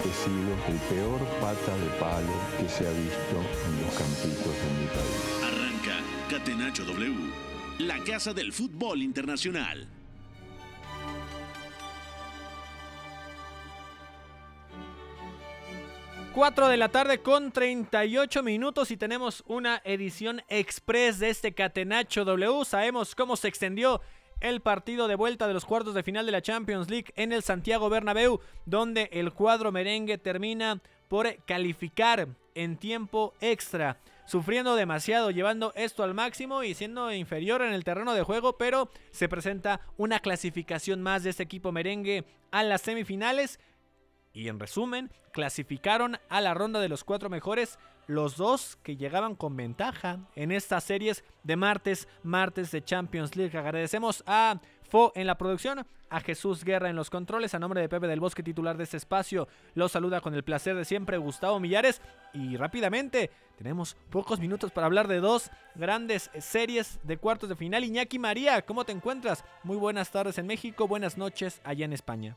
He sido el peor pata de palo que se ha visto en los campitos de mi país. Arranca Catenacho W, la casa del fútbol internacional. Cuatro de la tarde con 38 minutos y tenemos una edición express de este Catenacho W. Sabemos cómo se extendió el partido de vuelta de los cuartos de final de la Champions League en el Santiago Bernabéu, donde el cuadro merengue termina por calificar en tiempo extra, sufriendo demasiado, llevando esto al máximo y siendo inferior en el terreno de juego, pero se presenta una clasificación más de este equipo merengue a las semifinales y en resumen, clasificaron a la ronda de los cuatro mejores los dos que llegaban con ventaja en estas series de martes, martes de Champions League. Agradecemos a Fo en la producción, a Jesús Guerra en los controles, a nombre de Pepe del Bosque, titular de este espacio. Los saluda con el placer de siempre Gustavo Millares. Y rápidamente, tenemos pocos minutos para hablar de dos grandes series de cuartos de final. Iñaki María, ¿cómo te encuentras? Muy buenas tardes en México, buenas noches allá en España.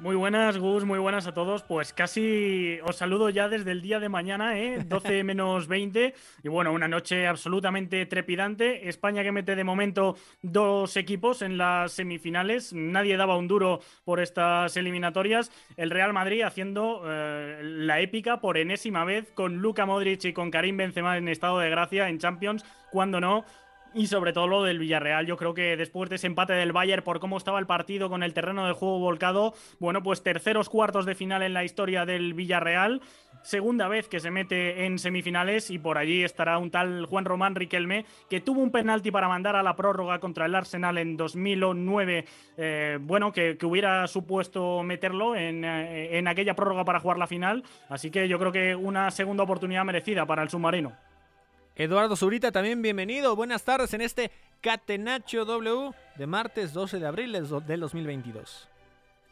Muy buenas, Gus, muy buenas a todos. Pues casi os saludo ya desde el día de mañana, ¿eh? 12 menos 20. Y bueno, una noche absolutamente trepidante. España que mete de momento dos equipos en las semifinales. Nadie daba un duro por estas eliminatorias. El Real Madrid haciendo eh, la épica por enésima vez con Luka Modric y con Karim Benzema en estado de gracia en Champions. Cuando no, y sobre todo lo del Villarreal, yo creo que después de ese empate del Bayern por cómo estaba el partido con el terreno de juego volcado, bueno, pues terceros cuartos de final en la historia del Villarreal, segunda vez que se mete en semifinales y por allí estará un tal Juan Román Riquelme que tuvo un penalti para mandar a la prórroga contra el Arsenal en 2009, eh, bueno, que, que, hubiera supuesto meterlo en, eh, en aquella prórroga para jugar la final, así que yo creo que una segunda oportunidad merecida para el submarino. Eduardo Zurita, también bienvenido. Buenas tardes en este Catenacho W de martes 12 de abril del 2022.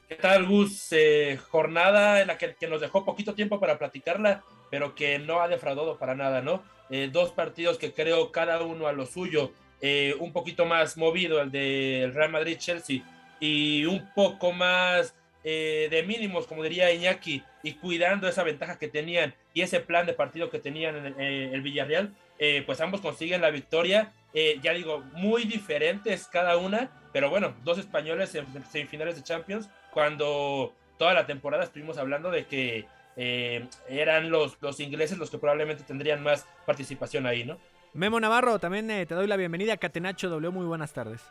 ¿Qué tal, Gus? Eh, jornada en la que, nos dejó poquito tiempo para platicarla, pero que no ha defraudado para nada, ¿no? Eh, dos partidos que creo cada uno a lo suyo, eh, un poquito más movido, el del Real Madrid-Chelsea, y un poco más eh, de mínimos, como diría Iñaki, y cuidando esa ventaja que tenían y ese plan de partido que tenían en el, eh, Villarreal, eh, pues ambos consiguen la victoria. Eh, ya digo, muy diferentes cada una, pero bueno, dos españoles en semifinales de Champions, cuando toda la temporada estuvimos hablando de que eh, eran los, los ingleses los que probablemente tendrían más participación ahí, ¿no? Memo Navarro, también te doy la bienvenida a Catenacho W, muy buenas tardes.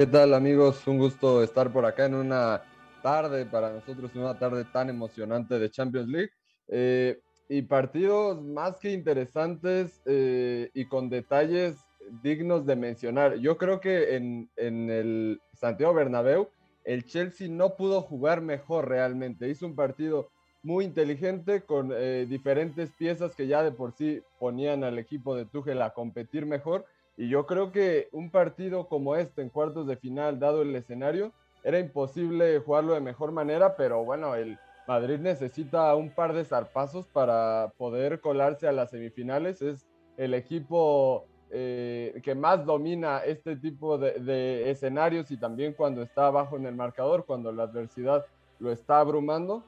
¿Qué tal amigos? Un gusto estar por acá en una tarde, para nosotros una tarde tan emocionante de Champions League. Eh, y partidos más que interesantes eh, y con detalles dignos de mencionar. Yo creo que en, en, el Santiago Bernabéu el Chelsea no pudo jugar mejor realmente. Hizo un partido muy inteligente con eh, diferentes piezas que ya de por sí ponían al equipo de Tuchel a competir mejor. Y yo creo que un partido como este en cuartos de final, dado el escenario, era imposible jugarlo de mejor manera, pero bueno, el Madrid necesita un par de zarpazos para poder colarse a las semifinales. Es el equipo eh, que más domina este tipo de, de, escenarios y también cuando está abajo en el marcador, cuando la adversidad lo está abrumando.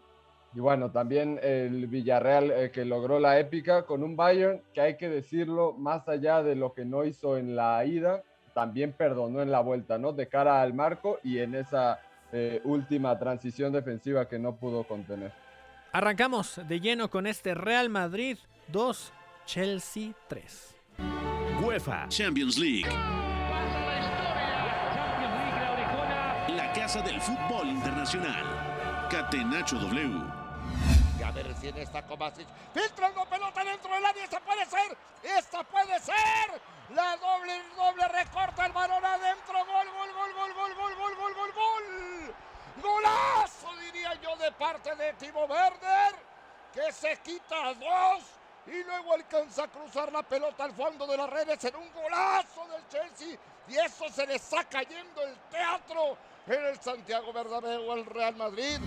Y bueno, también el Villarreal eh, que logró la épica con un Bayern que hay que decirlo, más allá de lo que no hizo en la ida, también perdonó en la vuelta, ¿no? De cara al marco y en esa eh, última transición defensiva que no pudo contener. Arrancamos de lleno con este Real Madrid 2, Chelsea 3. UEFA Champions League. La casa del fútbol internacional. Catenacho W. A ver recién está Kovacic. Filtrando pelota dentro del área. Esta puede ser. Esta puede ser. La doble, doble recorta el balón adentro. Gol, gol, gol, gol, gol, gol, gol, gol, gol, gol. Golazo, diría yo, de parte de Timo Werner, que se quita dos y luego alcanza a cruzar la pelota al fondo de las redes en un golazo del Chelsea y eso se le está cayendo el teatro en el Santiago Bernabéu al Real Madrid.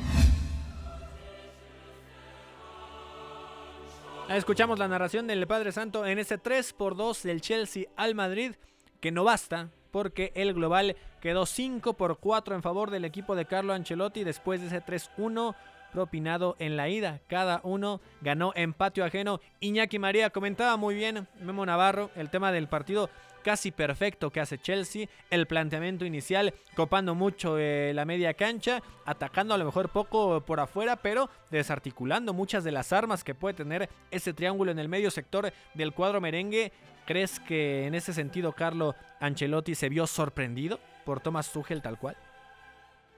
Escuchamos la narración del Padre Santo en ese 3 por 2 del Chelsea al Madrid, que no basta porque el global quedó 5 por 4 en favor del equipo de Carlo Ancelotti después de ese 3-1 propinado en la ida. Cada uno ganó en patio ajeno. Iñaki María comentaba muy bien, Memo Navarro, el tema del partido casi perfecto que hace Chelsea, el planteamiento inicial, copando mucho eh, la media cancha, atacando a lo mejor poco por afuera, pero desarticulando muchas de las armas que puede tener ese triángulo en el medio sector del cuadro merengue. ¿Crees que en ese sentido Carlo Ancelotti se vio sorprendido por Thomas Tuchel tal cual?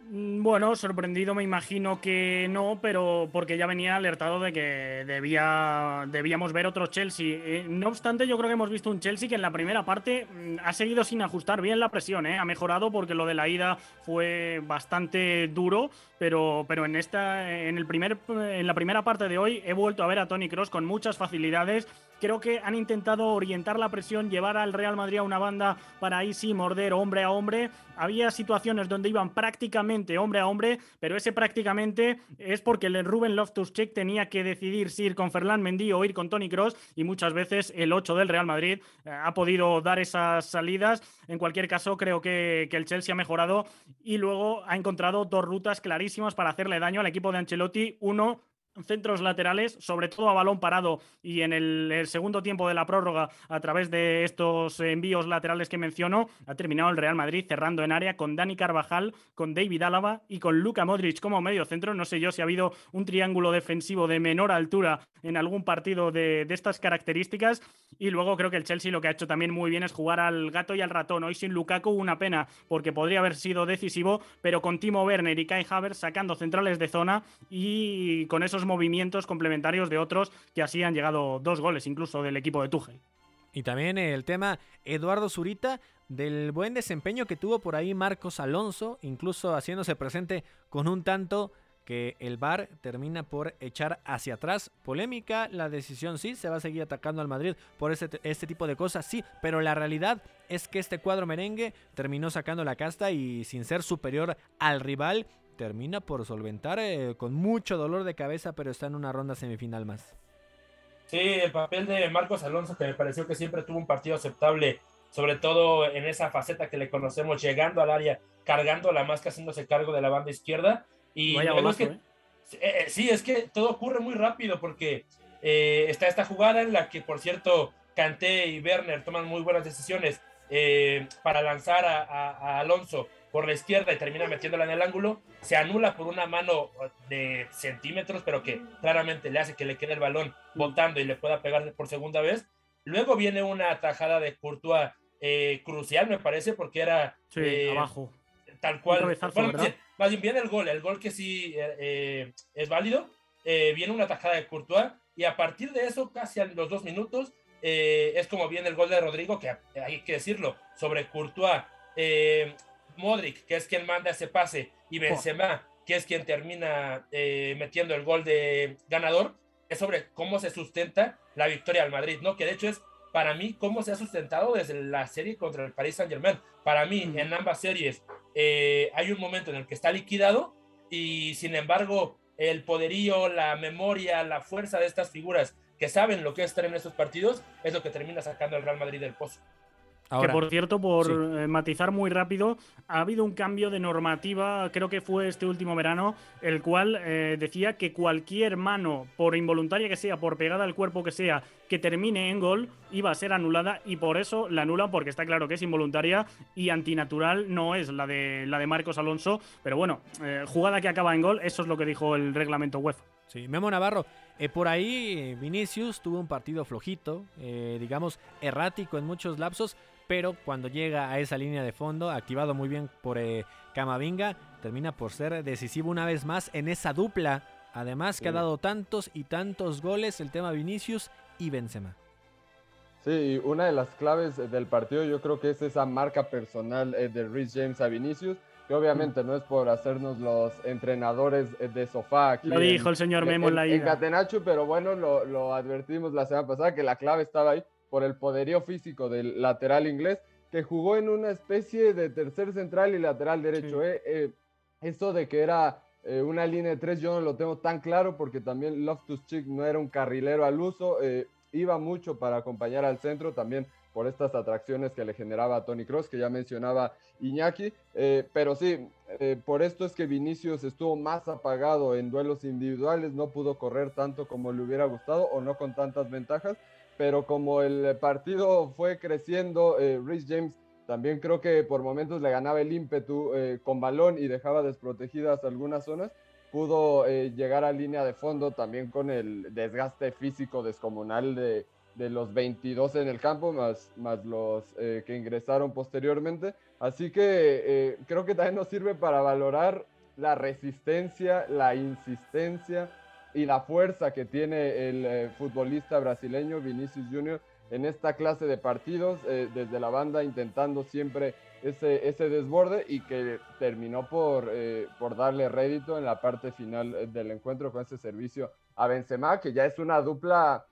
Mm, bueno, sorprendido me imagino que no, pero porque ya venía alertado de que debía, debíamos ver otro Chelsea. Eh, no obstante, yo creo que hemos visto un Chelsea que en la primera parte mm, ha seguido sin ajustar bien la presión, ¿eh? ha mejorado porque lo de la ida fue bastante duro, pero, pero en, esta, en, el primer, en la primera parte de hoy he vuelto a ver a Tony Cross con muchas facilidades Creo que han intentado orientar la presión, llevar al Real Madrid a una banda para ahí sí morder hombre a hombre. Había situaciones donde iban prácticamente hombre a hombre, pero ese prácticamente es porque el Ruben Loftus-Cheek tenía que decidir si ir con Ferland Mendy o ir con Tony Cross y muchas veces el 8 del Real Madrid eh, ha podido dar esas salidas. En cualquier caso, creo que, que el Chelsea ha mejorado y luego ha encontrado dos rutas clarísimas para hacerle daño al equipo de Ancelotti. Uno, centros laterales, sobre todo a balón parado y en el, segundo tiempo de la prórroga a través de estos envíos laterales que menciono, ha terminado el Real Madrid cerrando en área con Dani Carvajal, con David Álava y con Luka Modric como medio centro. No sé yo si ha habido un triángulo defensivo de menor altura en algún partido de, de estas características. Y luego creo que el Chelsea lo que ha hecho también muy bien es jugar al gato y al ratón. Hoy sin Lukaku una pena porque podría haber sido decisivo, pero con Timo Werner y Kai Havertz sacando centrales de zona y con esos movimientos complementarios de otros que así han llegado dos goles incluso del equipo de Tuchel. Y también el tema Eduardo Zurita del buen desempeño que tuvo por ahí Marcos Alonso, incluso haciéndose presente con un tanto que el VAR termina por echar hacia atrás. Polémica, la decisión sí, se va a seguir atacando al Madrid por este, este tipo de cosas, sí, pero la realidad es que este cuadro merengue terminó sacando la casta y sin ser superior al rival, termina por solventar eh, con mucho dolor de cabeza, pero está en una ronda semifinal más. Sí, el papel de Marcos Alonso, que me pareció que siempre tuvo un partido aceptable, sobre todo en esa faceta que le conocemos, llegando al área, cargando la máscara, haciéndose cargo de la banda izquierda. Y que, ¿eh? Eh, eh, sí, es que todo ocurre muy rápido porque está esta jugada en la que, por cierto, Kanté y Werner toman muy buenas decisiones para lanzar a Alonso por la izquierda y termina metiéndola en el ángulo, se anula por una mano de centímetros, pero que claramente le hace que le quede el balón botando y le pueda pegar por segunda vez. Luego viene una tajada de Courtois eh, crucial, me parece, porque era eh, abajo. Tal cual. más bien viene el gol, el gol que sí eh, es válido. viene una tajada de Courtois y a partir de eso, casi a los dos minutos, es como viene el gol de Rodrigo, que hay que decirlo, sobre Courtois. Modric, que es quien manda ese pase, y Benzema, que es quien termina eh, metiendo el gol de ganador, es sobre cómo se sustenta la victoria al Madrid, ¿no? Que de hecho es para mí cómo se ha sustentado desde la serie contra el Paris Saint Germain. Para mí, en ambas series, eh, hay un momento en el que está liquidado y sin embargo el poderío, la memoria, la fuerza de estas figuras que saben lo que es estar en estos partidos es lo que termina sacando al Real Madrid del pozo que por cierto, por eh, matizar muy rápido, ha habido un cambio de normativa, creo que fue este último verano, el cual eh, decía que cualquier mano, por involuntaria que sea, por pegada al cuerpo que sea, que termine en gol, iba a ser anulada y por eso la anulan porque está claro que es involuntaria y antinatural no es la de, la de Marcos Alonso. Pero bueno, eh, jugada que acaba en gol, eso es lo que dijo el reglamento UEFA. Sí, Memo Navarro. Por ahí Vinicius tuvo un partido flojito, digamos errático en muchos lapsos, pero cuando llega a esa línea de fondo, activado muy bien por eh, Camavinga, termina por ser decisivo una vez más en esa dupla. Además que ha dado tantos y tantos goles el tema Vinicius y Benzema. Sí, una de las claves del partido yo creo que es esa marca personal eh, de Rhys James a Vinicius, que obviamente no es por hacernos los entrenadores de sofá. Aquí lo dijo el señor Memo en, la. En Catenacho, pero bueno, lo, lo advertimos la semana pasada que la clave estaba ahí por el poderío físico del lateral inglés, que jugó en una especie de tercer central y lateral derecho. Eh, eh, eso de que era eh, una línea de tres, yo no lo tengo tan claro porque también Loftus Cheek no era un carrilero al uso, iba mucho para acompañar al centro, también por estas atracciones que le generaba a Tony Cross, que ya mencionaba Iñaki. pero sí, por esto es que Vinicius estuvo más apagado en duelos individuales, no pudo correr tanto como le hubiera gustado o no con tantas ventajas pero como el partido fue creciendo, eh, Rhys James también creo que por momentos le ganaba el ímpetu eh, con balón y dejaba desprotegidas algunas zonas, pudo eh, llegar a línea de fondo también con el desgaste físico descomunal de, de los 22 en el campo, más, más los eh, que ingresaron posteriormente. Así que creo que también nos sirve para valorar la resistencia, la insistencia, y la fuerza que tiene el eh, futbolista brasileño Vinicius Junior en esta clase de partidos, eh, desde la banda intentando siempre ese, ese desborde y que terminó por, eh, por darle rédito en la parte final del encuentro con ese servicio a Benzema, que ya es una dupla.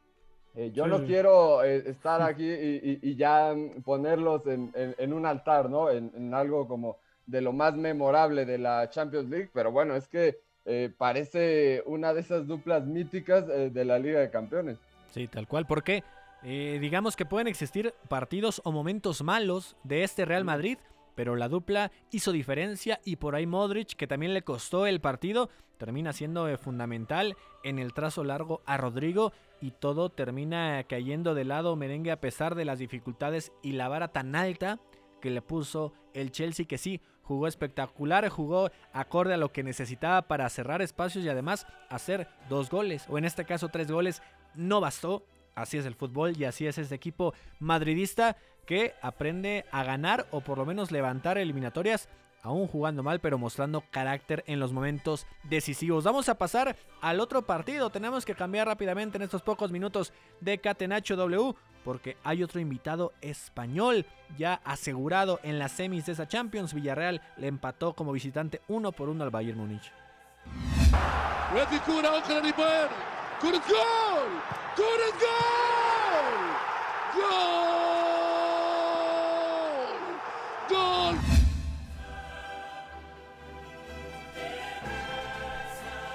Yo no quiero estar aquí y, ya ponerlos en, en, un altar, ¿no? En, en algo como de lo más memorable de la Champions League, pero bueno, es que eh, parece una de esas duplas míticas eh, de la Liga de Campeones. Sí, tal cual, porque eh, digamos que pueden existir partidos o momentos malos de este Real Madrid, pero la dupla hizo diferencia y por ahí Modric, que también le costó el partido, termina siendo fundamental en el trazo largo a Rodrigo y todo termina cayendo de lado merengue a pesar de las dificultades y la vara tan alta que le puso el Chelsea, que sí, jugó espectacular, jugó acorde a lo que necesitaba para cerrar espacios y además hacer dos goles, o en este caso tres goles, no bastó. Así es el fútbol y así es este equipo madridista que aprende a ganar o por lo menos levantar eliminatorias aún jugando mal, pero mostrando carácter en los momentos decisivos. Vamos a pasar al otro partido. Tenemos que cambiar rápidamente en estos pocos minutos de Catenacho W porque hay otro invitado español ya asegurado en las semis de esa Champions. Villarreal le empató como visitante uno por uno al Bayern Múnich.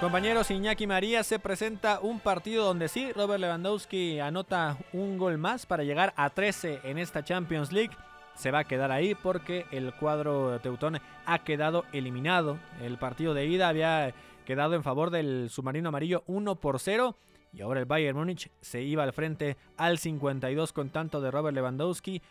Compañeros, Iñaki María se presenta un partido donde sí, Robert Lewandowski anota un gol más para llegar a 13 en esta Champions League. Se va a quedar ahí porque el cuadro teutón ha quedado eliminado. El partido de ida había quedado en favor del submarino amarillo 1 por 0 y ahora el Bayern Múnich se iba al frente al 52 con tanto de Robert Lewandowski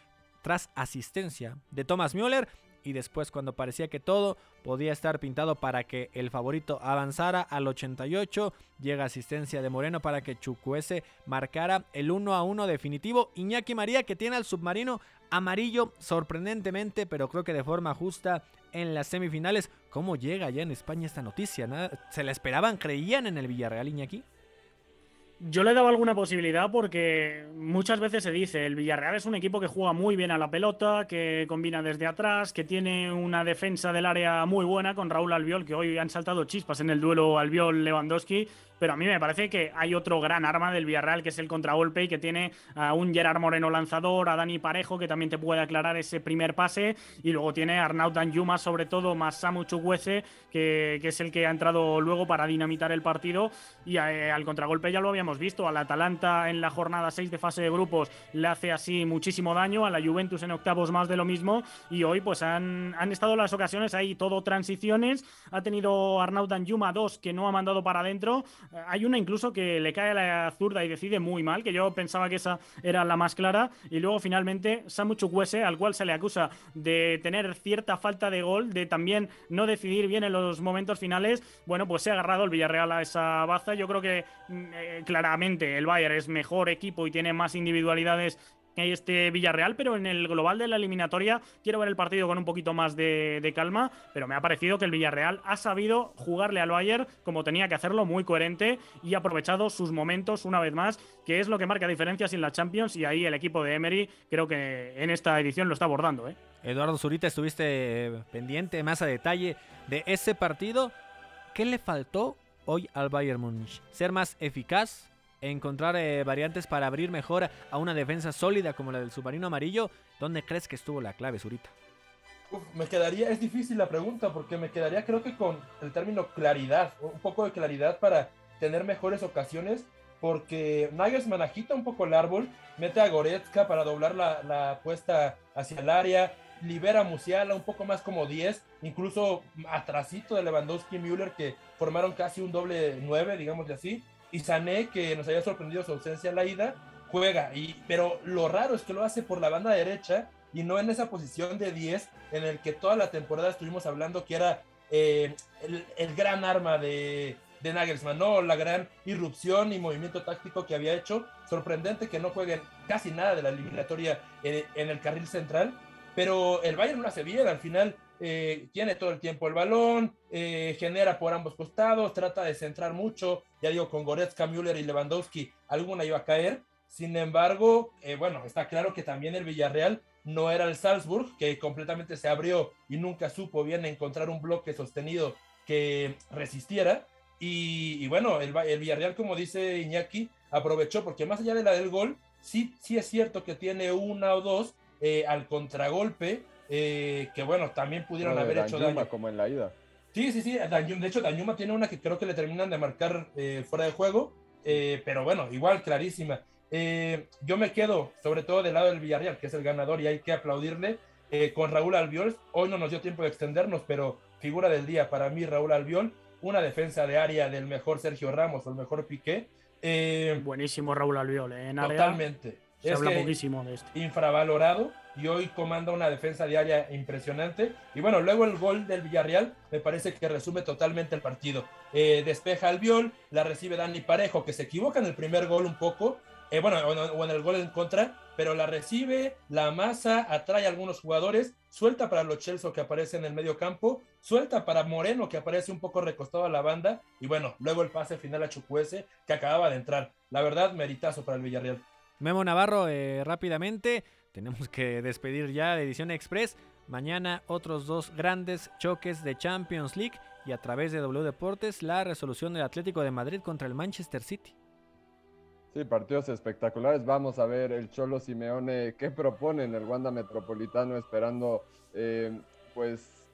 tras asistencia de Thomas Müller y después cuando parecía que todo podía estar pintado para que el favorito avanzara al 88, llega asistencia de Moreno para que Chucuese marcara el 1 a 1 definitivo. Iñaki María que tiene al submarino amarillo sorprendentemente, pero creo que de forma justa en las semifinales. ¿Cómo llega ya en España esta noticia? ¿Se la esperaban? ¿Creían en el Villarreal Iñaki? Yo le he dado alguna posibilidad porque muchas veces se dice, el Villarreal es un equipo que juega muy bien a la pelota, que combina desde atrás, que tiene una defensa del área muy buena con Raúl Albiol, que hoy han saltado chispas en el duelo Albiol-Lewandowski, pero a mí me parece que hay otro gran arma del Villarreal que es el contragolpe y que tiene a un Gerard Moreno lanzador, a Dani Parejo que también te puede aclarar ese primer pase. Y luego tiene a Arnaud Danjuma sobre todo más Samu Chukwese que, que, es el que ha entrado luego para dinamitar el partido. Y eh, al contragolpe ya lo habíamos visto, al Atalanta en la jornada 6 de fase de grupos le hace así muchísimo daño, a la Juventus en octavos más de lo mismo. Y hoy pues han, han estado las ocasiones ahí todo transiciones, ha tenido Arnaud Danjuma dos que no ha mandado para adentro, hay una incluso que le cae a la zurda y decide muy mal, que yo pensaba que esa era la más clara. Y luego finalmente Samu Chukwese, al cual se le acusa de tener cierta falta de gol, de también no decidir bien en los momentos finales. Bueno, pues se ha agarrado el Villarreal a esa baza. Yo creo que mm, eh, claramente el Bayern es mejor equipo y tiene más individualidades este Villarreal, pero en el global de la eliminatoria quiero ver el partido con un poquito más de, calma, pero me ha parecido que el Villarreal ha sabido jugarle al Bayern como tenía que hacerlo, muy coherente y ha aprovechado sus momentos una vez más, que es lo que marca diferencias en la Champions y ahí el equipo de Emery creo que en esta edición lo está abordando. ¿eh? Eduardo Zurita, estuviste pendiente más a detalle de ese partido. ¿Qué le faltó hoy al Bayern Múnich? ¿Ser más eficaz? Encontrar eh, variantes para abrir mejor a una defensa sólida como la del submarino amarillo. ¿Dónde crees que estuvo la clave, Zurita? Uf, me quedaría, es difícil la pregunta, porque me quedaría creo que con el término claridad, un poco de claridad para tener mejores ocasiones, porque Nagelsmann agita un poco el árbol, mete a Goretzka para doblar la, la apuesta hacia el área, libera a Musiala un poco más como 10, incluso atrasito de Lewandowski y Müller que formaron casi un doble 9, digamos de así, y Sané, que nos había sorprendido su ausencia en la ida, juega. Y, pero lo raro es que lo hace por la banda derecha y no en esa posición de 10 en el que toda la temporada estuvimos hablando que era eh, el, gran arma de, de Nagelsmann, ¿no? La gran irrupción y movimiento táctico que había hecho. Sorprendente que no jueguen casi nada de la eliminatoria en, en el carril central, pero el Bayern lo hace bien, al final eh, tiene todo el tiempo el balón, eh, genera por ambos costados, trata de centrar mucho, ya digo, con Goretzka, Müller y Lewandowski, alguna iba a caer. Sin embargo, eh, bueno, está claro que también el Villarreal no era el Salzburg, que completamente se abrió y nunca supo bien encontrar un bloque sostenido que resistiera. Y, bueno, el, el, Villarreal, como dice Iñaki, aprovechó, porque más allá de la del gol, sí, sí es cierto que tiene una o dos al contragolpe, eh, que bueno, también pudieron haber hecho daño. como en la ida. Sí, sí, sí. De hecho, Dañuma tiene una que creo que le terminan de marcar eh, fuera de juego. eh, pero bueno, igual, clarísima. Eh, yo me quedo, sobre todo del lado del Villarreal, que es el ganador y hay que aplaudirle, eh, con Raúl Albiol. Hoy no nos dio tiempo de extendernos, pero figura del día para mí, Raúl Albiol. Una defensa de área del mejor Sergio Ramos o el mejor Piqué. Eh, Buenísimo Raúl Albiol, ¿eh? en área. totalmente. Se Es habla poquísimo de esto. infravalorado y hoy comanda una defensa diaria impresionante. Y bueno, luego el gol del Villarreal me parece que resume totalmente el partido. Eh, despeja al Viol, la recibe Dani Parejo, que se equivoca en el primer gol un poco, eh, bueno, o, en el gol en contra, pero la recibe, la amasa, atrae a algunos jugadores, suelta para los Chelsea que aparece en el medio campo, suelta para Moreno que aparece un poco recostado a la banda y bueno, luego el pase final a Chukwueze que acababa de entrar. La verdad, meritazo para el Villarreal. Memo Navarro, eh, rápidamente, tenemos que despedir ya la edición Express. Mañana otros dos grandes choques de Champions League y a través de W Deportes la resolución del Atlético de Madrid contra el Manchester City. Sí, partidos espectaculares. Vamos a ver el Cholo Simeone qué propone en el Wanda Metropolitano, esperando eh, pues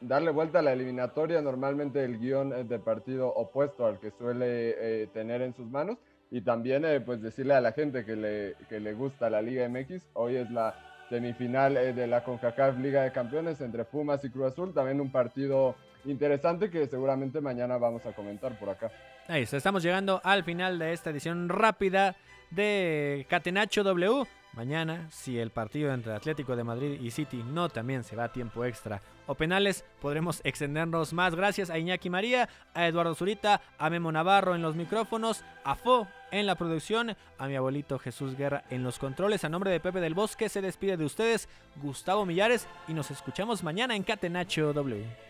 darle vuelta a la eliminatoria. Normalmente el guion eh, de partido opuesto al que suele eh, tener en sus manos. Y también eh, pues decirle a la gente que le, que le gusta la Liga MX. Hoy es la semifinal eh, de la CONCACAF Liga de Campeones entre Pumas y Cruz Azul. También un partido interesante que seguramente mañana vamos a comentar por acá. Ahí está, estamos llegando al final de esta edición rápida de Catenacho W. Mañana, si el partido entre Atlético de Madrid y City no también se va a tiempo extra o penales, podremos extendernos más. Gracias a Iñaki María, a Eduardo Zurita, a Memo Navarro en los micrófonos, a Fo en la producción, a mi abuelito Jesús Guerra en los controles. A nombre de Pepe del Bosque se despide de ustedes Gustavo Millares y nos escuchamos mañana en Catenacho W.